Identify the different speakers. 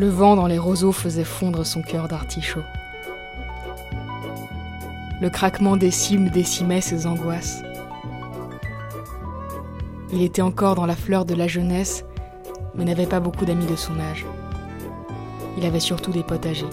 Speaker 1: Le vent dans les roseaux faisait fondre son cœur d'artichaut. Le craquement des cimes décimait ses angoisses. Il était encore dans la fleur de la jeunesse, mais n'avait pas beaucoup d'amis de son âge. Il avait surtout des potes âgés.